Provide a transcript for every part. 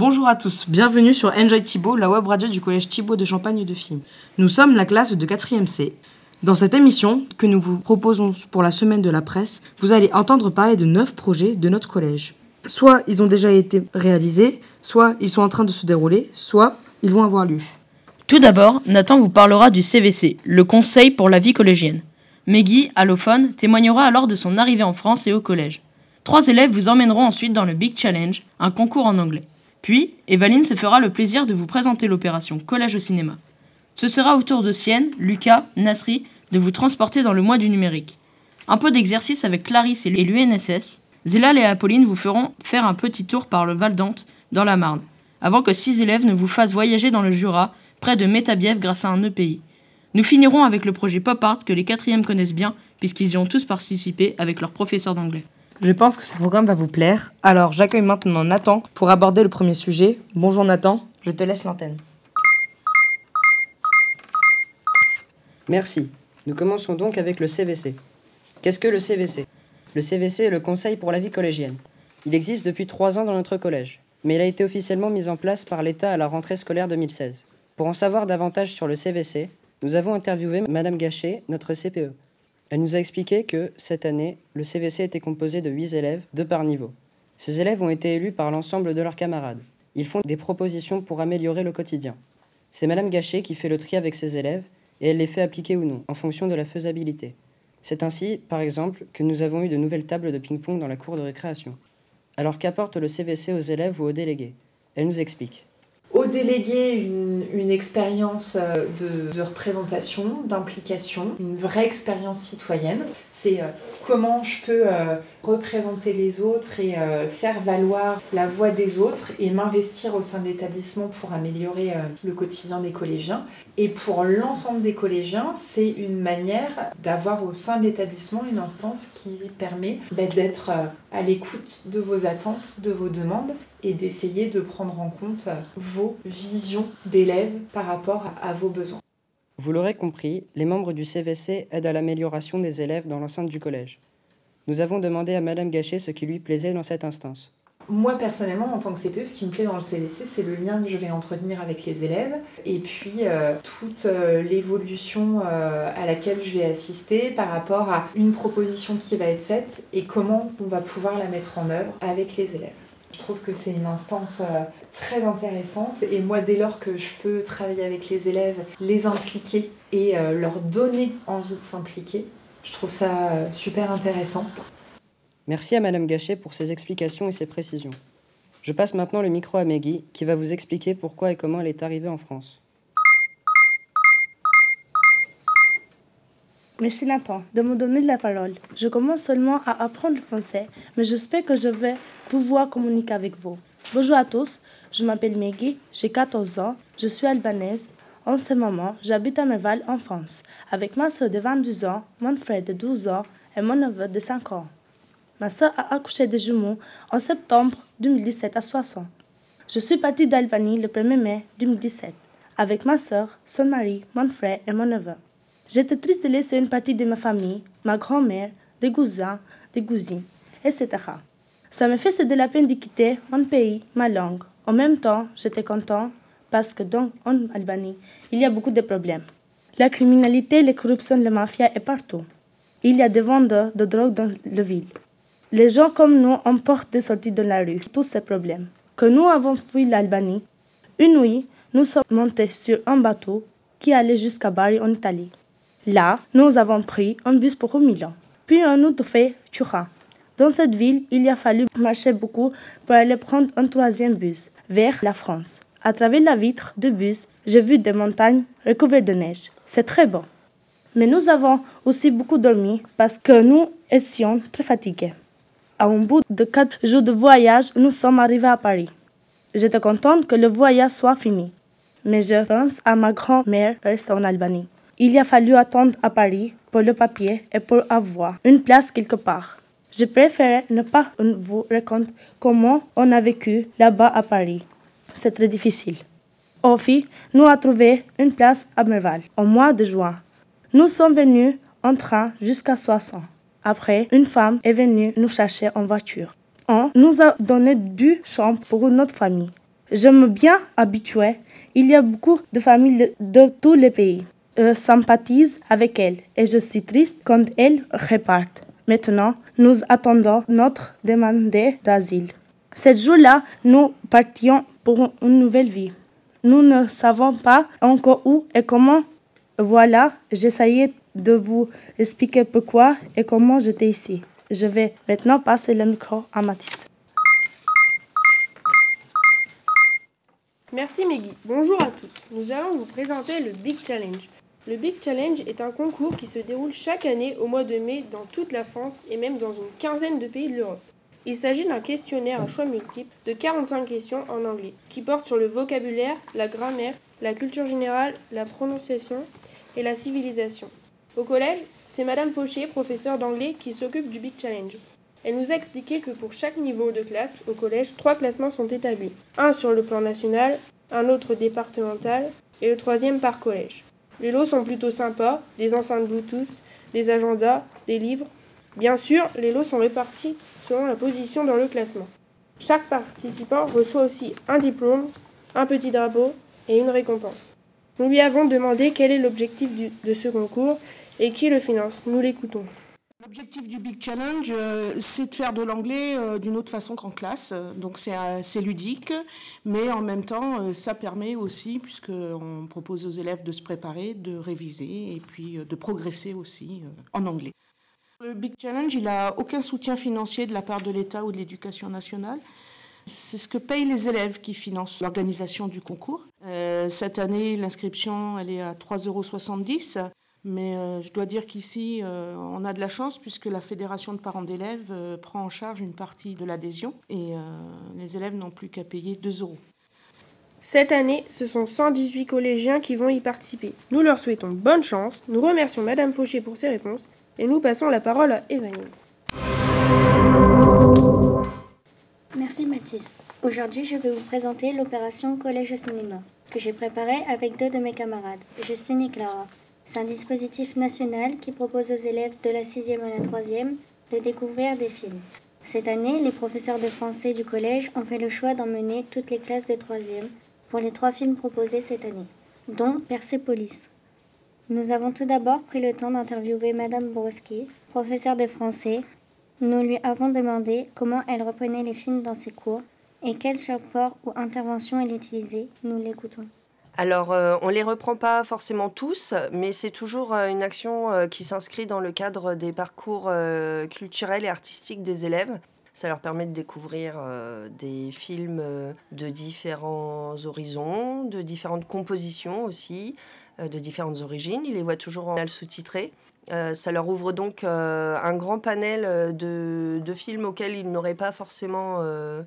Bonjour à tous, bienvenue sur Enjoy Thibault, la web radio du collège Thibault de Champagne de Film. Nous sommes la classe de 4e C. Dans cette émission que nous vous proposons pour la semaine de la presse, vous allez entendre parler de 9 projets de notre collège. Soit ils ont déjà été réalisés, soit ils sont en train de se dérouler, soit ils vont avoir lieu. Tout d'abord, Nathan vous parlera du CVC, le Conseil pour la vie collégienne. Meggy, allophone, témoignera alors de son arrivée en France et au collège. Trois élèves vous emmèneront ensuite dans le Big Challenge, un concours en anglais. Puis, Evaline se fera le plaisir de vous présenter l'opération Collège au cinéma. Ce sera au tour de Sienne, Lucas, Nasri de vous transporter dans le mois du numérique. Un peu d'exercice avec Clarisse et l'UNSS. Zélal et Apolline vous feront faire un petit tour par le Val d'Ante, dans la Marne, avant que six élèves ne vous fassent voyager dans le Jura, près de Métabiève grâce à un EPI. Nous finirons avec le projet Pop Art que les quatrièmes connaissent bien, puisqu'ils y ont tous participé avec leur professeur d'anglais. Je pense que ce programme va vous plaire. Alors j'accueille maintenant Nathan pour aborder le premier sujet. Bonjour Nathan, je te laisse l'antenne. Merci. Nous commençons donc avec le CVC. Qu'est-ce que le CVC Le CVC est le Conseil pour la vie collégienne. Il existe depuis trois ans dans notre collège, mais il a été officiellement mis en place par l'État à la rentrée scolaire 2016. Pour en savoir davantage sur le CVC, nous avons interviewé Madame Gachet, notre CPE. Elle nous a expliqué que, cette année, le CVC était composé de 8 élèves, deux par niveau. Ces élèves ont été élus par l'ensemble de leurs camarades. Ils font des propositions pour améliorer le quotidien. C'est Madame Gachet qui fait le tri avec ses élèves et elle les fait appliquer ou non, en fonction de la faisabilité. C'est ainsi, par exemple, que nous avons eu de nouvelles tables de ping-pong dans la cour de récréation. Alors qu'apporte le CVC aux élèves ou aux délégués? Elle nous explique aux délégués une, une expérience euh, de, représentation, d'implication, une vraie expérience citoyenne. C'est euh, comment je peux euh, représenter les autres et faire valoir la voix des autres et m'investir au sein de l'établissement pour améliorer le quotidien des collégiens. Et pour l'ensemble des collégiens, c'est une manière d'avoir au sein de l'établissement une instance qui permet bah, d'être à l'écoute de vos attentes, de vos demandes et d'essayer de prendre en compte vos visions d'élèves par rapport à vos besoins. Vous l'aurez compris, les membres du CVC aident à l'amélioration des élèves dans l'enceinte du collège. Nous avons demandé à Madame Gachet ce qui lui plaisait dans cette instance. Moi personnellement, en tant que CPE, ce qui me plaît dans le CVC, c'est le lien que je vais entretenir avec les élèves et puis euh, toute euh, l'évolution euh, à laquelle je vais assister par rapport à une proposition qui va être faite et comment on va pouvoir la mettre en œuvre avec les élèves. Je trouve que c'est une instance très intéressante et moi dès lors que je peux travailler avec les élèves, les impliquer et leur donner envie de s'impliquer, je trouve ça euh, super intéressant. Merci à Madame Gachet pour ses explications et ses précisions. Je passe maintenant le micro à Meggy qui va vous expliquer pourquoi et comment elle est arrivée en France. Merci Nathan de me donner la parole. Je commence seulement à apprendre le français, mais j'espère que je vais pouvoir communiquer avec vous. Bonjour à tous, je m'appelle Meggy, j'ai 14 ans, je suis albanaise. En ce moment, j'habite à Merval en France, avec ma soeur de 22 ans, mon frère de 12 ans et mon neveu de 5 ans. Ma soeur a accouché de jumeaux en septembre 2017 à 60. Je suis partie d'Albanie le 1er mai 2017 avec ma soeur, son mari, mon frère et mon neveu. J'étais triste de laisser une partie de ma famille, ma grand-mère, des cousins, des cousines, etc. Ça me fait de la peine de quitter mon pays, ma langue. En même temps, j'étais content parce que dans en Albanie, il y a beaucoup de problèmes. La criminalité, la corruption, la mafia est partout. Il y a des vendeurs de drogue dans la ville. Les gens comme nous ont peur de sortir de la rue, tous ces problèmes. Que nous avons fui l'Albanie, une nuit, nous sommes montés sur un bateau qui allait jusqu'à Bari en Italie. Là, nous avons pris un bus pour Milan, puis un autre fait Turin. Dans cette ville, il a fallu marcher beaucoup pour aller prendre un troisième bus vers la France. À travers la vitre du bus, j'ai vu des montagnes recouvertes de neige. C'est très beau. Mais nous avons aussi beaucoup dormi parce que nous étions très fatigués. À un bout de quatre jours de voyage, nous sommes arrivés à Paris. J'étais contente que le voyage soit fini. Mais je pense à ma grand-mère restée en Albanie. Il a fallu attendre à Paris pour le papier et pour avoir une place quelque part. Je préfère ne pas vous raconter comment on a vécu là-bas à Paris. C'est très difficile. Ofi nous a trouvé une place à Merval au mois de juin. Nous sommes venus en train jusqu'à Soissons. Après, une femme est venue nous chercher en voiture. On nous a donné deux chambres pour notre famille. J'aime bien habituer. Il y a beaucoup de familles de tous les pays. Je sympathise avec elles et je suis triste quand elles repartent. Maintenant, nous attendons notre demande d'asile. Ce jour-là, nous partions une nouvelle vie. Nous ne savons pas encore où et comment. Voilà, j'essayais de vous expliquer pourquoi et comment j'étais ici. Je vais maintenant passer le micro à Mathis. Merci Meggy. Bonjour à tous. Nous allons vous présenter le Big Challenge. Le Big Challenge est un concours qui se déroule chaque année au mois de mai dans toute la France et même dans une quinzaine de pays de l'Europe. Il s'agit d'un questionnaire à choix multiples de 45 questions en anglais qui portent sur le vocabulaire, la grammaire, la culture générale, la prononciation et la civilisation. Au collège, c'est Madame Fauché, professeure d'anglais, qui s'occupe du Big Challenge. Elle nous a expliqué que pour chaque niveau de classe au collège, trois classements sont établis. Un sur le plan national, un autre départemental et le troisième par collège. Les lots sont plutôt sympas, des enceintes Bluetooth, des agendas, des livres. Bien sûr, les lots sont répartis selon la position dans le classement. Chaque participant reçoit aussi un diplôme, un petit drapeau et une récompense. Nous lui avons demandé quel est l'objectif de ce concours et qui le finance. Nous l'écoutons. L'objectif du Big Challenge, euh, c'est de faire de l'anglais euh, d'une autre façon qu'en classe. Donc c'est ludique, mais en même temps, euh, ça permet aussi, puisqu'on propose aux élèves de se préparer, de réviser et puis de progresser aussi en anglais. Le Big Challenge, il n'a aucun soutien financier de la part de l'État ou de l'éducation nationale. C'est ce que payent les élèves qui financent l'organisation du concours. cette année, l'inscription, elle est à 3,70 euros. Mais euh, je dois dire qu'ici, euh, on a de la chance puisque la Fédération de parents d'élèves euh, prend en charge une partie de l'adhésion et les élèves n'ont plus qu'à payer 2 euros. Cette année, ce sont 118 collégiens qui vont y participer. Nous leur souhaitons bonne chance, nous remercions Madame Fauché pour ses réponses et nous passons la parole à Evanine. Merci Mathis. Aujourd'hui, je vais vous présenter l'opération Collège cinéma que j'ai préparée avec deux de mes camarades, Justine et Clara. C'est un dispositif national qui propose aux élèves de la 6e à la 3e de découvrir des films. Cette année, les professeurs de français du collège ont fait le choix d'emmener toutes les classes de 3e pour les trois films proposés cette année, dont Persepolis. Nous avons tout d'abord pris le temps d'interviewer Madame Broski, professeure de français. Nous lui avons demandé comment elle reprenait les films dans ses cours et quel support ou intervention elle utilisait. Nous l'écoutons. Alors, euh, on ne les reprend pas forcément tous, mais c'est toujours euh, une action euh, qui s'inscrit dans le cadre des parcours culturels et artistiques des élèves. Ça leur permet de découvrir des films de différents horizons, de différentes compositions aussi, de différentes origines. Ils les voient toujours en sous-titré. Euh, ça leur ouvre donc euh, un grand panel euh, de, films auxquels ils n'auraient pas forcément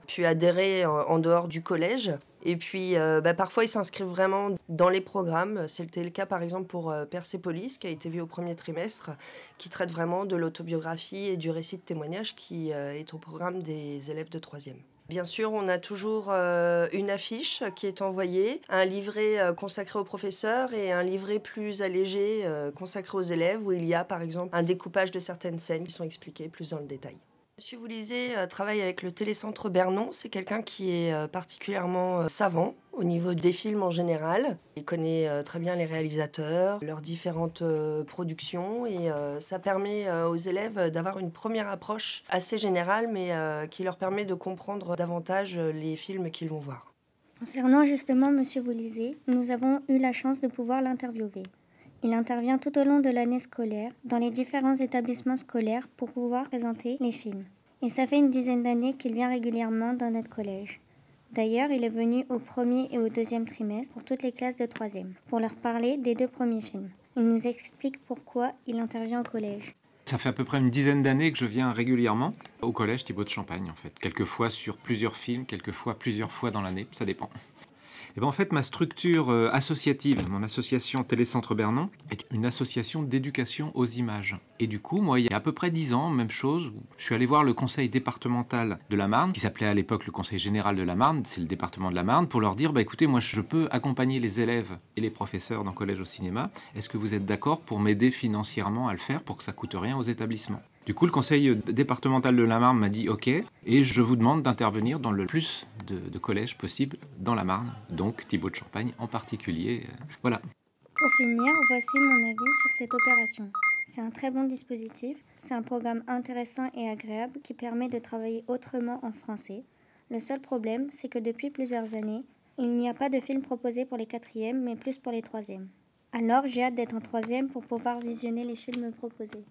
pu adhérer en, dehors du collège. Et puis, bah, parfois, ils s'inscrivent vraiment dans les programmes. C'était le cas, par exemple, pour Persepolis, qui a été vu au premier trimestre, qui traite vraiment de l'autobiographie et du récit de témoignage qui est au programme des élèves de troisième. Bien sûr, on a toujours euh, une affiche qui est envoyée, un livret euh, consacré aux professeurs et un livret plus allégé euh, consacré aux élèves où il y a par exemple un découpage de certaines scènes qui sont expliquées plus dans le détail. Monsieur Voulizé euh, travaille avec le Télécentre Bernon. C'est quelqu'un qui est euh, particulièrement euh, savant au niveau des films en général. Il connaît très bien les réalisateurs, leurs différentes productions et ça permet aux élèves d'avoir une première approche assez générale mais qui leur permet de comprendre davantage les films qu'ils vont voir. Concernant justement Monsieur Voulizé, nous avons eu la chance de pouvoir l'interviewer. Il intervient tout au long de l'année scolaire dans les différents établissements scolaires pour pouvoir présenter les films. Et ça fait une dizaine d'années qu'il vient régulièrement dans notre collège. D'ailleurs, il est venu au premier et au deuxième trimestre pour toutes les classes de troisième, pour leur parler des deux premiers films. Il nous explique pourquoi il intervient au collège. Ça fait à peu près une dizaine d'années que je viens régulièrement au collège Thibaut de Champagne, en fait. Quelquefois sur plusieurs films, quelquefois plusieurs fois dans l'année, ça dépend. Et eh ben, en fait, ma structure euh, associative, mon association Télécentre Bernon, est une association d'éducation aux images. Et du coup, moi, il y a à peu près dix ans, même chose, je suis allé voir le conseil départemental de la Marne, qui s'appelait à l'époque le conseil général de la Marne, c'est le département de la Marne, pour leur dire, bah, écoutez, moi, je peux accompagner les élèves et les professeurs dans Collège au cinéma. Est-ce que vous êtes d'accord pour m'aider financièrement à le faire pour que ça coûte rien aux établissements? Du coup, le conseil départemental de la Marne m'a dit OK, et je vous demande d'intervenir dans le plus de, collèges possible dans la Marne, donc Thibaut de Champagne en particulier. Voilà. Pour finir, voici mon avis sur cette opération. C'est un très bon dispositif, c'est un programme intéressant et agréable qui permet de travailler autrement en français. Le seul problème, c'est que depuis plusieurs années, il n'y a pas de film proposé pour les quatrièmes, mais plus pour les troisièmes. Alors j'ai hâte d'être en troisième pour pouvoir visionner les films proposés.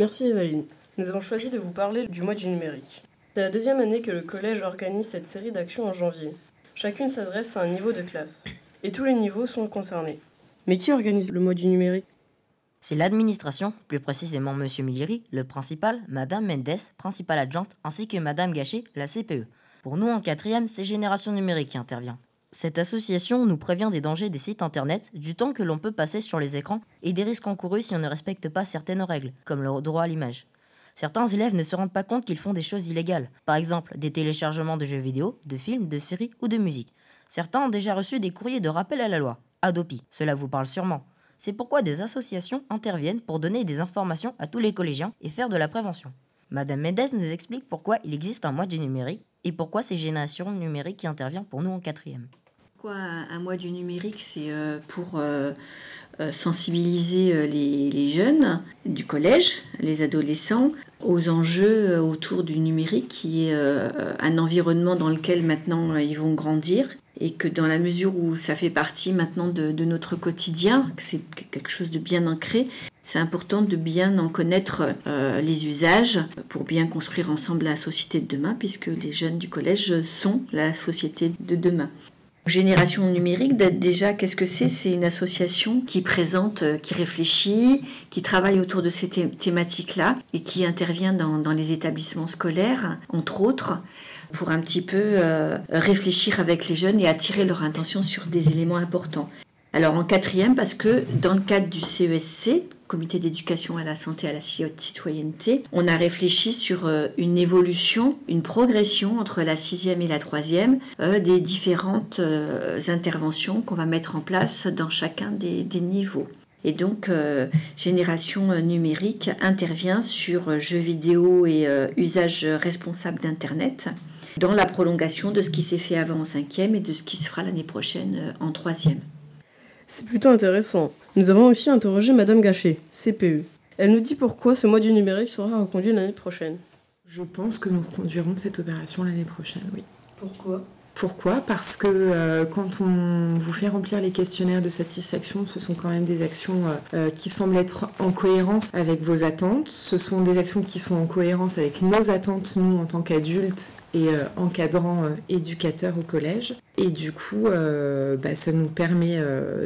Merci Evaline. Nous avons choisi de vous parler du mois du numérique. C'est la deuxième année que le collège organise cette série d'actions en janvier. Chacune s'adresse à un niveau de classe. Et tous les niveaux sont concernés. Mais qui organise le mois du numérique? C'est l'administration, plus précisément Monsieur Milliri, le principal, Madame Mendes, principale adjointe, ainsi que Madame Gachet, la CPE. Pour nous en quatrième, c'est Génération Numérique qui intervient. Cette association nous prévient des dangers des sites internet, du temps que l'on peut passer sur les écrans et des risques encourus si on ne respecte pas certaines règles, comme le droit à l'image. Certains élèves ne se rendent pas compte qu'ils font des choses illégales, par exemple des téléchargements de jeux vidéo, de films, de séries ou de musique. Certains ont déjà reçu des courriers de rappel à la loi, Adopi, cela vous parle sûrement. C'est pourquoi des associations interviennent pour donner des informations à tous les collégiens et faire de la prévention. Madame Mendes nous explique pourquoi il existe un mois du numérique et pourquoi c'est Génération Numérique qui intervient pour nous en quatrième? Pourquoi un mois du numérique C'est euh, pour euh, euh, sensibiliser les, les, jeunes du collège, les adolescents, aux enjeux autour du numérique, qui est un environnement dans lequel maintenant ils vont grandir et que dans la mesure où ça fait partie maintenant de, de notre quotidien, que c'est quelque chose de bien ancré, c'est important de bien en connaître euh, les usages pour bien construire ensemble la société de demain, puisque les jeunes du collège sont la société de demain. Génération numérique, déjà, qu'est-ce que c'est? C'est une association qui présente, euh, qui réfléchit, qui travaille autour de ces thématiques-là et qui intervient dans, les établissements scolaires, entre autres, pour un petit peu euh, réfléchir avec les jeunes et attirer leur attention sur des éléments importants. Alors en quatrième, parce que dans le cadre du CESC, Comité d'éducation à la santé à la citoyenneté, on a réfléchi sur euh, une évolution, une progression entre la sixième et la troisième euh, des différentes euh, interventions qu'on va mettre en place dans chacun des niveaux. Et donc, Génération numérique intervient sur jeux vidéo et usage responsable d'Internet dans la prolongation de ce qui s'est fait avant en cinquième et de ce qui se fera l'année prochaine en troisième. C'est plutôt intéressant. Nous avons aussi interrogé Madame Gachet, CPE. Elle nous dit pourquoi ce mois du numérique sera reconduit l'année prochaine. Je pense que nous reconduirons cette opération l'année prochaine, oui. Pourquoi? Pourquoi? Parce que euh, quand on vous fait remplir les questionnaires de satisfaction, ce sont quand même des actions euh, euh, qui semblent être en cohérence avec vos attentes. Ce sont des actions qui sont en cohérence avec nos attentes, nous, en tant qu'adultes et euh, encadrant euh, éducateur au collège. Et du coup, euh, bah, ça nous permet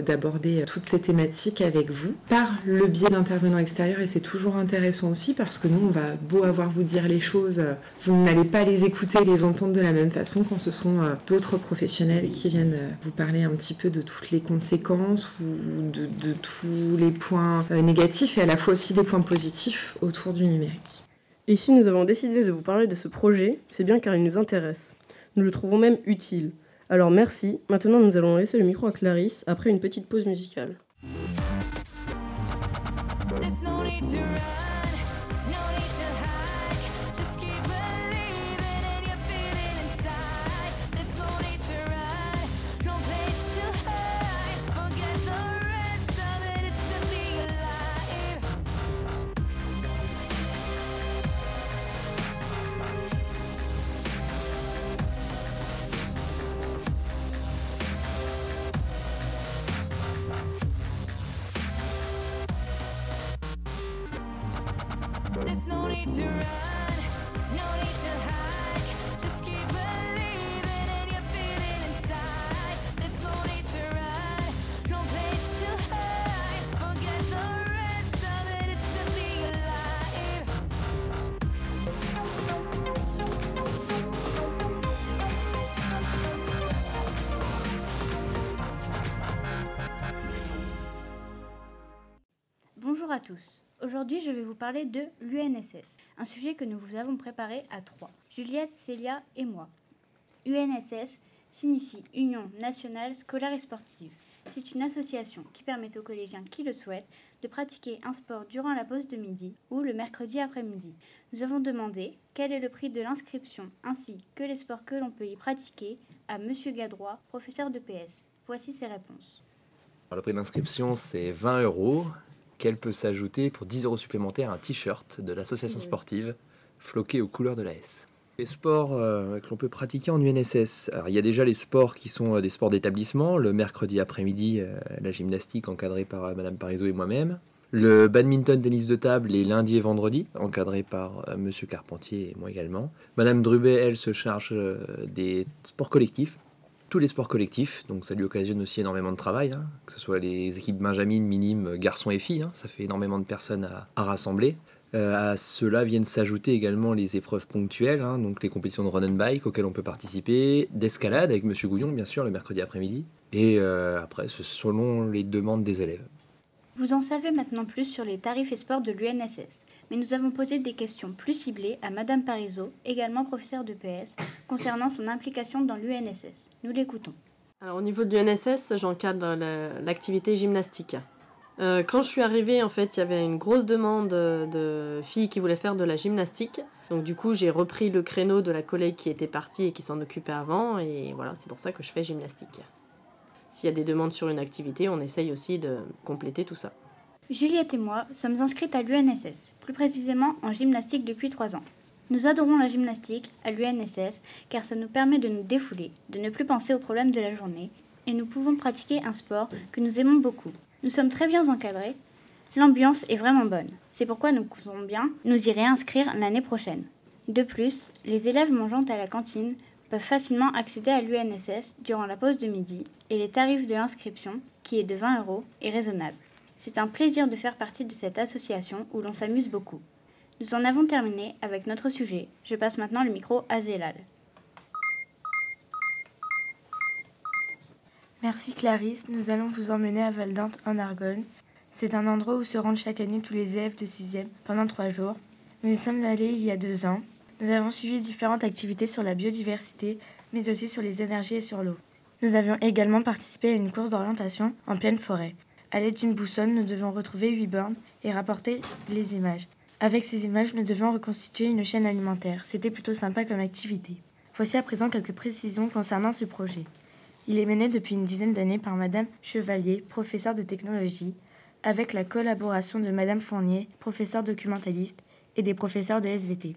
d'aborder toutes ces thématiques avec vous par le biais d'intervenants extérieurs. Et c'est toujours intéressant aussi parce que nous, on va beau avoir vous dire les choses, vous n'allez pas les écouter, les entendre de la même façon quand ce sont d'autres professionnels qui viennent vous parler un petit peu de toutes les conséquences ou de, de tous les points négatifs et à la fois aussi des points positifs autour du numérique. Et si nous avons décidé de vous parler de ce projet, c'est bien car il nous intéresse. Nous le trouvons même utile. Alors merci, maintenant nous allons laisser le micro à Clarisse après une petite pause musicale. Aujourd'hui, je vais vous parler de l'UNSS, un sujet que nous vous avons préparé à trois, Juliette, Célia et moi. UNSS signifie Union nationale scolaire et sportive. C'est une association qui permet aux collégiens qui le souhaitent de pratiquer un sport durant la pause de midi ou le mercredi après-midi. Nous avons demandé quel est le prix de l'inscription ainsi que les sports que l'on peut y pratiquer à Monsieur Gadroit, professeur de PS. Voici ses réponses. Le prix d'inscription, c'est 20 euros, qu'elle peut s'ajouter pour 10 euros supplémentaires un t-shirt de l'association sportive floqué aux couleurs de la S. Les sports euh, que l'on peut pratiquer en UNSS. Alors, il y a déjà les sports qui sont euh, des sports d'établissement. Le mercredi après-midi, euh, la gymnastique encadrée par Madame Parizeau et moi-même. Le badminton tennis de table les lundis et vendredis, encadré par Monsieur Carpentier et moi également. Madame Drubet, elle, se charge des sports collectifs, tous les sports collectifs, donc ça lui occasionne aussi énormément de travail, hein, que ce soit les équipes Benjamin, minimes, garçons et filles, hein, ça fait énormément de personnes à, rassembler. Euh, à cela viennent s'ajouter également les épreuves ponctuelles, hein, donc les compétitions de run and bike auxquelles on peut participer, d'escalade avec Monsieur Gouillon bien sûr le mercredi après-midi, et euh, après c'est selon les demandes des élèves. Vous en savez maintenant plus sur les tarifs et sports de l'UNSS, mais nous avons posé des questions plus ciblées à Madame Parizeau, également professeure de PS, concernant son implication dans l'UNSS. Nous l'écoutons. Alors, au niveau de l'UNSS, j'encadre la- l'activité gymnastique. Euh, quand je suis arrivée, en fait, il y avait une grosse demande de filles qui voulaient faire de la gymnastique. Donc, du coup, j'ai repris le créneau de la collègue qui était partie et qui s'en occupait avant. Et voilà, c'est pour ça que je fais gymnastique. S'il y a des demandes sur une activité, on essaye aussi de compléter tout ça. Juliette et moi sommes inscrites à l'UNSS, plus précisément en gymnastique depuis trois ans. Nous adorons la gymnastique à l'UNSS car ça nous permet de nous défouler, de ne plus penser aux problèmes de la journée, et nous pouvons pratiquer un sport que nous aimons beaucoup. Nous sommes très bien encadrés, l'ambiance est vraiment bonne. C'est pourquoi nous comptons bien nous y réinscrire l'année prochaine. De plus, les élèves mangeant à la cantine peuvent facilement accéder à l'UNSS durant la pause de midi et les tarifs de l'inscription, qui est de 20 euros, est raisonnable. C'est un plaisir de faire partie de cette association où l'on s'amuse beaucoup. Nous en avons terminé avec notre sujet. Je passe maintenant le micro à Zélal. Merci Clarisse, nous allons vous emmener à Valdante en Argonne. C'est un endroit où se rendent chaque année tous les élèves de 6e pendant trois jours. Nous y sommes allés il y a deux ans. Nous avons suivi différentes activités sur la biodiversité, mais aussi sur les énergies et sur l'eau. Nous avions également participé à une course d'orientation en pleine forêt. À l'aide d'une boussole, nous devions retrouver huit bornes et rapporter les images. Avec ces images, nous devions reconstituer une chaîne alimentaire. C'était plutôt sympa comme activité. Voici à présent quelques précisions concernant ce projet. Il est mené depuis une dizaine d'années par Madame Chevalier, professeure de technologie, avec la collaboration de Madame Fournier, professeure documentaliste, et des professeurs de SVT.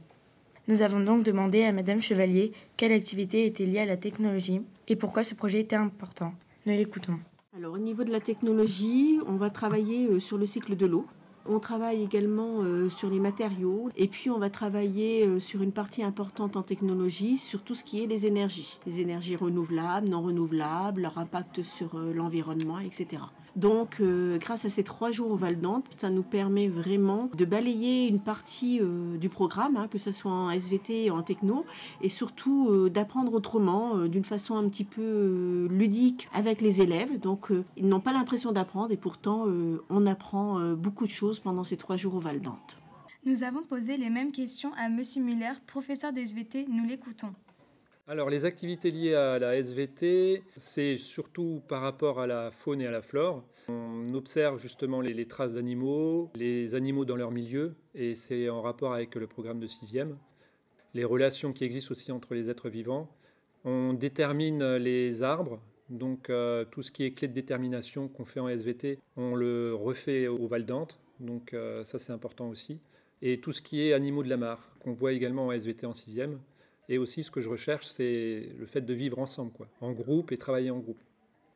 Nous avons donc demandé à Madame Chevalier quelle activité était liée à la technologie et pourquoi ce projet était important. Nous l'écoutons. Alors au niveau de la technologie, on va travailler euh, sur le cycle de l'eau. On travaille également euh, sur les matériaux et puis on va travailler euh, sur une partie importante en technologie sur tout ce qui est les énergies. Les énergies renouvelables, non renouvelables, leur impact sur l'environnement, etc. Donc euh, grâce à ces trois jours au Val d'Ante, ça nous permet vraiment de balayer une partie euh, du programme, hein, que ce soit en SVT, en techno, et surtout euh, d'apprendre autrement, d'une façon un petit peu ludique avec les élèves. Donc ils n'ont pas l'impression d'apprendre et pourtant on apprend beaucoup de choses pendant ces trois jours au Val d'Ante. Nous avons posé les mêmes questions à Monsieur Muller, professeur d'SVT. Nous l'écoutons. Alors les activités liées à la SVT, c'est surtout par rapport à la faune et à la flore. On observe justement les, traces d'animaux, les animaux dans leur milieu, et c'est en rapport avec le programme de sixième. Les relations qui existent aussi entre les êtres vivants. On détermine les arbres, donc euh, tout ce qui est clé de détermination qu'on fait en SVT, on le refait au Val d'Ante, donc euh, ça c'est important aussi. Et tout ce qui est animaux de la mare, qu'on voit également en SVT en sixième. Et aussi, ce que je recherche, c'est le fait de vivre ensemble, quoi, en groupe et travailler en groupe.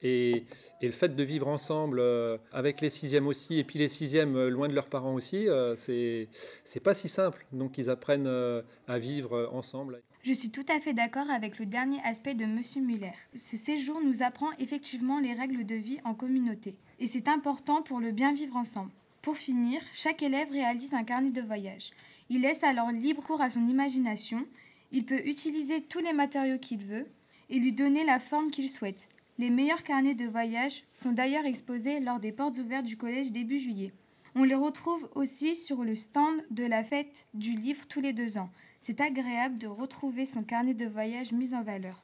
Et, le fait de vivre ensemble euh, avec les sixièmes aussi, et puis les sixièmes euh, loin de leurs parents aussi, euh, c'est pas si simple. Donc ils apprennent euh, à vivre ensemble. Je suis tout à fait d'accord avec le dernier aspect de Monsieur Muller. Ce séjour nous apprend effectivement les règles de vie en communauté. Et c'est important pour le bien vivre ensemble. Pour finir, chaque élève réalise un carnet de voyage. Il laisse alors libre cours à son imagination. Il peut utiliser tous les matériaux qu'il veut et lui donner la forme qu'il souhaite. Les meilleurs carnets de voyage sont d'ailleurs exposés lors des portes ouvertes du collège début juillet. On les retrouve aussi sur le stand de la fête du livre tous les deux ans. C'est agréable de retrouver son carnet de voyage mis en valeur.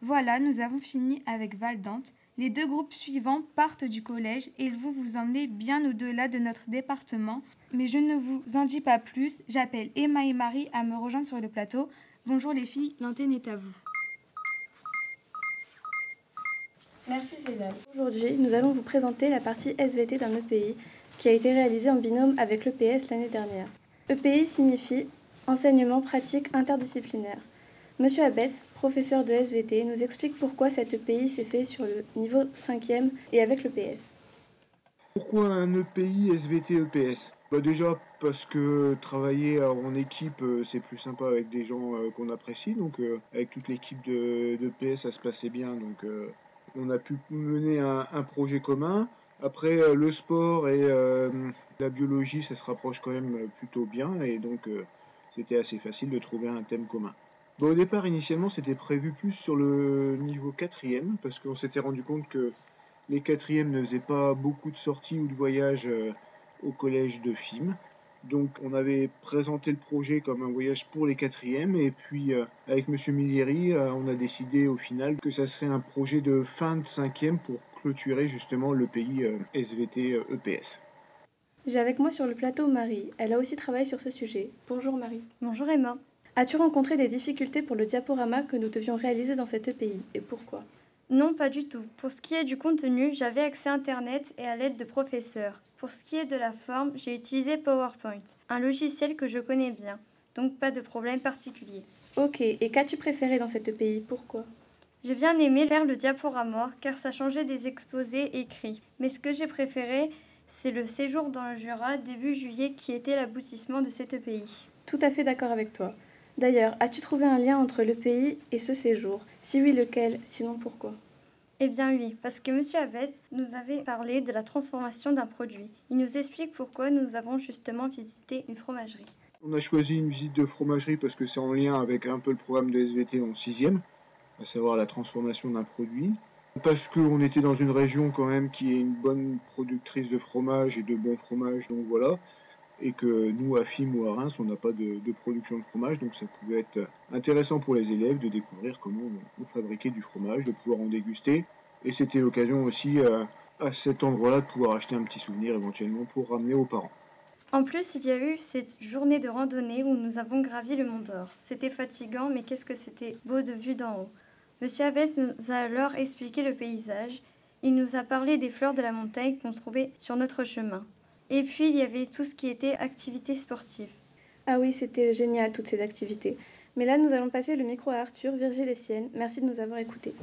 Voilà, nous avons fini avec Valdante. Les deux groupes suivants partent du collège et vont vous emmener bien au-delà de notre département. Mais je ne vous en dis pas plus. J'appelle Emma et Marie à me rejoindre sur le plateau. Bonjour les filles, l'antenne est à vous. Merci Zédal. Aujourd'hui, nous allons vous présenter la partie SVT d'un EPI qui a été réalisée en binôme avec l'EPS l'année dernière. EPI signifie enseignement pratique interdisciplinaire. Monsieur Abès, professeur de SVT, nous explique pourquoi cet EPI s'est fait sur le niveau 5e et avec l'EPS. Pourquoi un EPI SVT EPS bah Déjà parce que travailler en équipe euh, c'est plus sympa avec des gens euh, qu'on apprécie. Donc euh, avec toute l'équipe de, PS ça se passait bien. Donc euh, on a pu mener un, projet commun. Après euh, le sport et euh, la biologie ça se rapproche quand même plutôt bien et donc euh, c'était assez facile de trouver un thème commun. Bon, au départ, initialement, c'était prévu plus sur le niveau quatrième, parce qu'on s'était rendu compte que les quatrièmes ne faisaient pas beaucoup de sorties ou de voyages euh, au collège de FIM. Donc, on avait présenté le projet comme un voyage pour les quatrièmes, et puis euh, avec Monsieur Millieri, euh, on a décidé au final que ça serait un projet de fin de cinquième pour clôturer justement le pays euh, SVT EPS. J'ai avec moi sur le plateau Marie. Elle a aussi travaillé sur ce sujet. Bonjour Marie. Bonjour Emma. As-tu rencontré des difficultés pour le diaporama que nous devions réaliser dans cet EPI et pourquoi? Non, pas du tout. Pour ce qui est du contenu, j'avais accès à Internet et à l'aide de professeurs. Pour ce qui est de la forme, j'ai utilisé PowerPoint, un logiciel que je connais bien, donc pas de problème particulier. Ok, et qu'as-tu préféré dans cet EPI Pourquoi? J'ai bien aimé faire le diaporama car ça changeait des exposés écrits. Mais ce que j'ai préféré, c'est le séjour dans le Jura début juillet qui était l'aboutissement de cet EPI. Tout à fait d'accord avec toi. D'ailleurs, as-tu trouvé un lien entre l'EPI et ce séjour? Si oui, lequel? Sinon, pourquoi? Eh bien oui, parce que M. Aves nous avait parlé de la transformation d'un produit. Il nous explique pourquoi nous avons justement visité une fromagerie. On a choisi une visite de fromagerie parce que c'est en lien avec un peu le programme de SVT en sixième, à savoir la transformation d'un produit. Parce qu'on était dans une région quand même qui est une bonne productrice de fromage et de bons fromages, donc voilà. Et que nous, à FIM ou à Reims, on n'a pas de, production de fromage, donc ça pouvait être intéressant pour les élèves de découvrir comment on, on fabriquait du fromage, de pouvoir en déguster. Et c'était l'occasion aussi euh, à cet endroit-là de pouvoir acheter un petit souvenir éventuellement pour ramener aux parents. En plus, il y a eu cette journée de randonnée où nous avons gravi le Mont d'Or. C'était fatigant, mais qu'est-ce que c'était beau de vue d'en haut. Monsieur Abbès nous a alors expliqué le paysage. Il nous a parlé des fleurs de la montagne qu'on trouvait sur notre chemin. Et puis, il y avait tout ce qui était activités sportives. Ah oui, c'était génial toutes ces activités. Mais là, nous allons passer le micro à Arthur, Virgile et Sienne. Merci de nous avoir écoutés.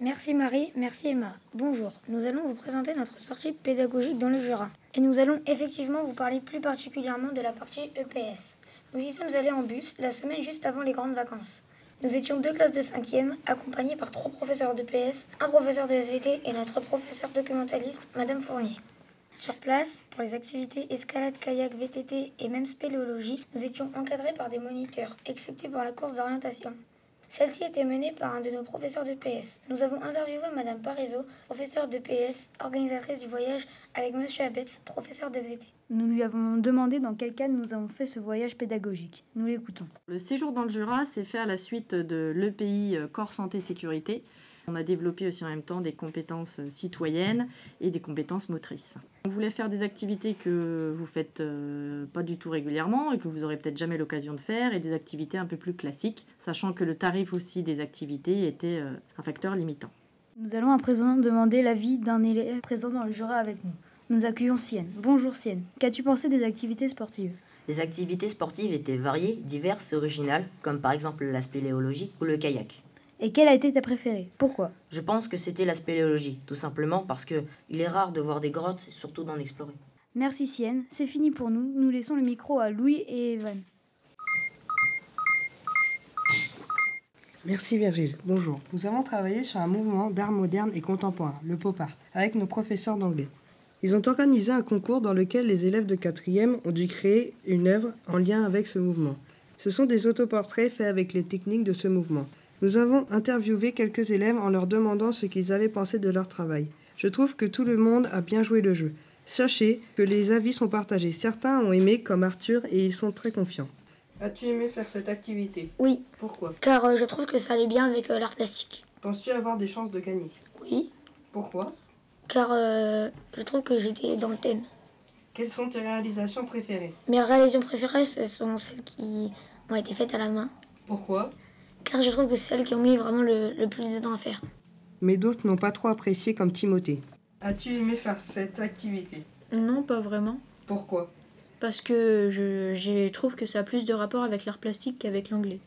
Merci Marie, merci Emma. Bonjour, nous allons vous présenter notre sortie pédagogique dans le Jura. Et nous allons effectivement vous parler plus particulièrement de la partie EPS. Nous y sommes allés en bus la semaine juste avant les grandes vacances. Nous étions deux classes de 5e, accompagnés par trois professeurs d'EPS, un professeur de SVT et notre professeur documentaliste, Madame Fournier. Sur place, pour les activités escalade, kayak, VTT et même spéléologie, nous étions encadrés par des moniteurs, excepté pour la course d'orientation. Celle-ci était menée par un de nos professeurs de PS. Nous avons interviewé Madame Parizeau, professeure de PS, organisatrice du voyage, avec Monsieur Abetz, professeur d'SVT. Nous lui avons demandé dans quel cadre nous avons fait ce voyage pédagogique. Nous l'écoutons. Le séjour dans le Jura s'est fait à la suite de l'EPI euh, Corps Santé Sécurité. On a développé aussi en même temps des compétences citoyennes et des compétences motrices. On voulait faire des activités que vous faites euh, pas du tout régulièrement et que vous aurez peut-être jamais l'occasion de faire et des activités un peu plus classiques, sachant que le tarif aussi des activités était euh, un facteur limitant. Nous allons à présent demander l'avis d'un élève présent dans le Jura avec nous. Nous accueillons Sienne. Bonjour Sienne. Qu'as-tu pensé des activités sportives? Les activités sportives étaient variées, diverses, originales, comme par exemple la spéléologie ou le kayak. Et quelle a été ta préférée? Pourquoi? Je pense que c'était la spéléologie, tout simplement parce que il est rare de voir des grottes, surtout d'en explorer. Merci Sienne. C'est fini pour nous. Nous laissons le micro à Louis et Evan. Merci Virgile. Bonjour. Nous avons travaillé sur un mouvement d'art moderne et contemporain, le pop art, avec nos professeurs d'anglais. Ils ont organisé un concours dans lequel les élèves de 4e ont dû créer une œuvre en lien avec ce mouvement. Ce sont des autoportraits faits avec les techniques de ce mouvement. Nous avons interviewé quelques élèves en leur demandant ce qu'ils avaient pensé de leur travail. Je trouve que tout le monde a bien joué le jeu. Sachez que les avis sont partagés. Certains ont aimé comme Arthur et ils sont très confiants. As-tu aimé faire cette activité? Oui. Pourquoi? Car euh, je trouve que ça allait bien avec euh, l'art plastique. Penses-tu avoir des chances de gagner? Oui. Pourquoi? Car euh, je trouve que j'étais dans le thème. Quelles sont tes réalisations préférées? Mes réalisations préférées, ce sont celles qui ont été faites à la main. Pourquoi? Car je trouve que c'est celles qui ont mis vraiment le, le plus de temps à faire. Mais d'autres n'ont pas trop apprécié comme Timothée. As-tu aimé faire cette activité? Non, pas vraiment. Pourquoi? Parce que je, je trouve que ça a plus de rapport avec l'art plastique qu'avec l'anglais.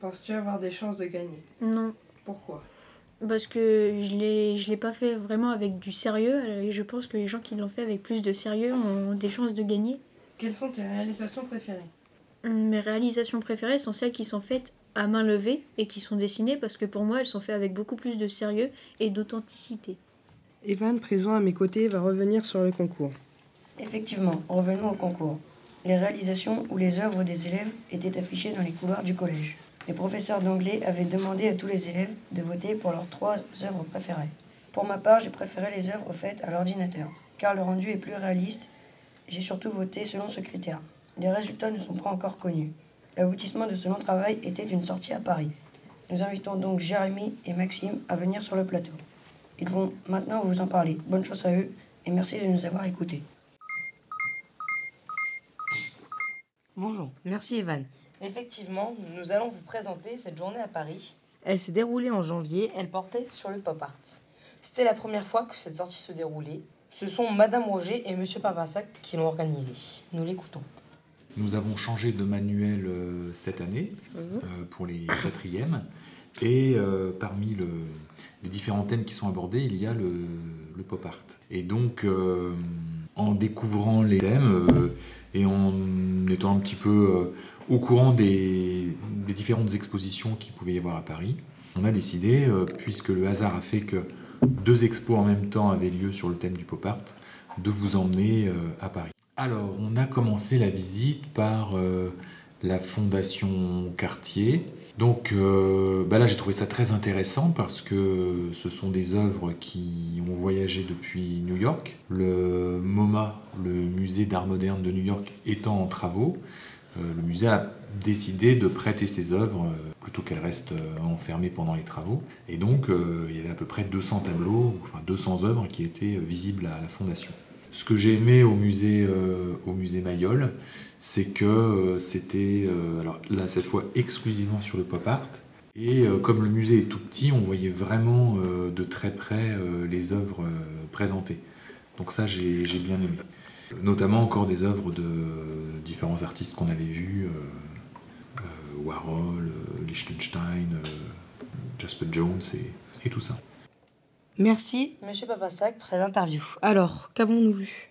Penses-tu avoir des chances de gagner? Non. Pourquoi? Parce que je l'ai, je l'ai pas fait vraiment avec du sérieux et je pense que les gens qui l'ont fait avec plus de sérieux ont des chances de gagner. Quelles sont tes réalisations préférées? Mes réalisations préférées sont celles qui sont faites à main levée et qui sont dessinées parce que pour moi elles sont faites avec beaucoup plus de sérieux et d'authenticité. Evan, présent à mes côtés, va revenir sur le concours. Effectivement, revenons au concours. Les réalisations ou les œuvres des élèves étaient affichées dans les couloirs du collège. Les professeurs d'anglais avaient demandé à tous les élèves de voter pour leurs trois œuvres préférées. Pour ma part, j'ai préféré les œuvres faites à l'ordinateur, car le rendu est plus réaliste. J'ai surtout voté selon ce critère. Les résultats ne sont pas encore connus. L'aboutissement de ce long travail était une sortie à Paris. Nous invitons donc Jérémy et Maxime à venir sur le plateau. Ils vont maintenant vous en parler. Bonne chance à eux et merci de nous avoir écoutés. Bonjour, merci Evan. Effectivement, nous allons vous présenter cette journée à Paris. Elle s'est déroulée en janvier, elle portait sur le pop art. C'était la première fois que cette sortie se déroulait. Ce sont Madame Roger et Monsieur Papassac qui l'ont organisée. Nous l'écoutons. Nous avons changé de manuel euh, cette année Mhm. euh, pour les quatrièmes. Et euh, parmi le- les différents thèmes qui sont abordés, il y a le, le pop art. Et donc, en découvrant les thèmes et en étant un petit peu au courant des, des différentes expositions qu'il pouvait y avoir à Paris, on a décidé, puisque le hasard a fait que deux expos en même temps avaient lieu sur le thème du pop art, de vous emmener à Paris. Alors, on a commencé la visite par euh, la Fondation Cartier. Donc euh, bah là, j'ai trouvé ça très intéressant parce que ce sont des œuvres qui ont voyagé depuis New York. Le MoMA, le musée d'art moderne de New York, étant en travaux, euh, le musée a décidé de prêter ses œuvres plutôt qu'elles restent enfermées pendant les travaux. Et donc, il y avait à peu près 200 tableaux, enfin 200 œuvres qui étaient visibles à la Fondation. Ce que j'ai aimé au musée, euh, au musée Mayol, c'est que euh, c'était, euh, alors là cette fois exclusivement sur le pop art. Et comme le musée est tout petit, on voyait vraiment de très près les œuvres présentées. Donc ça, j'ai bien aimé. Notamment encore des œuvres de différents artistes qu'on avait vus, Warhol, Liechtenstein, Jasper Jones et tout ça. Merci, Monsieur Papassac, pour cette interview. Alors, qu'avons-nous vu?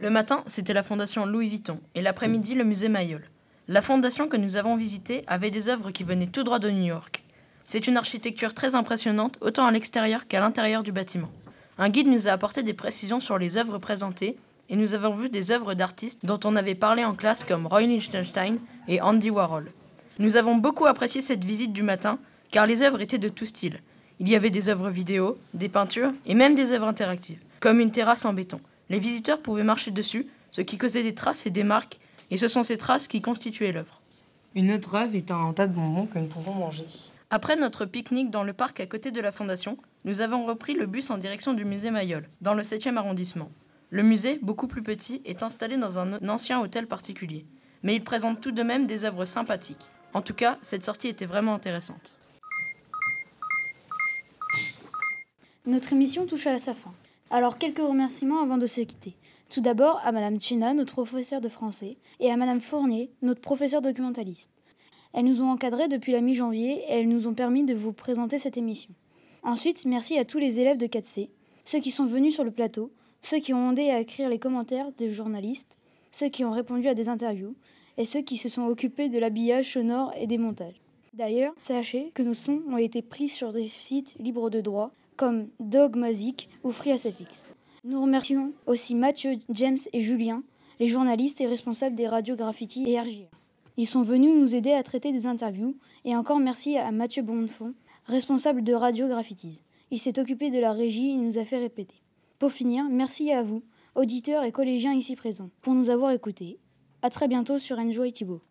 Le matin, c'était la fondation Louis Vuitton et l'après-midi, le musée Mayol. La fondation que nous avons visitée avait des œuvres qui venaient tout droit de New York. C'est une architecture très impressionnante, autant à l'extérieur qu'à l'intérieur du bâtiment. Un guide nous a apporté des précisions sur les œuvres présentées et nous avons vu des œuvres d'artistes dont on avait parlé en classe comme Roy Lichtenstein et Andy Warhol. Nous avons beaucoup apprécié cette visite du matin car les œuvres étaient de tout style. Il y avait des œuvres vidéo, des peintures et même des œuvres interactives, comme une terrasse en béton. Les visiteurs pouvaient marcher dessus, ce qui causait des traces et des marques, et ce sont ces traces qui constituaient l'œuvre. Une autre œuvre est un tas de bonbons que nous pouvons manger. Après notre pique-nique dans le parc à côté de la fondation, nous avons repris le bus en direction du musée Mayol, dans le 7e arrondissement. Le musée, beaucoup plus petit, est installé dans un ancien hôtel particulier, mais il présente tout de même des œuvres sympathiques. En tout cas, cette sortie était vraiment intéressante. Notre émission touche à sa fin. Alors quelques remerciements avant de se quitter. Tout d'abord à Madame Chena, notre professeure de français, et à Madame Fournier, notre professeure documentaliste. Elles nous ont encadrés depuis la mi-janvier et elles nous ont permis de vous présenter cette émission. Ensuite, merci à tous les élèves de 4C, ceux qui sont venus sur le plateau, ceux qui ont aidé à écrire les commentaires des journalistes, ceux qui ont répondu à des interviews, et ceux qui se sont occupés de l'habillage sonore et des montages. D'ailleurs, sachez que nos sons ont été pris sur des sites libres de droit comme Dogmazic ou FreeASFX. Nous remercions aussi Mathieu, James et Julien, les journalistes et responsables des radios Graffiti et RJR. Ils sont venus nous aider à traiter des interviews et encore merci à Mathieu Bonnefond, responsable de Radio Graffitis. Il s'est occupé de la régie et nous a fait répéter. Pour finir, merci à vous, auditeurs et collégiens ici présents, pour nous avoir écoutés. À très bientôt sur Enjoy Thibault.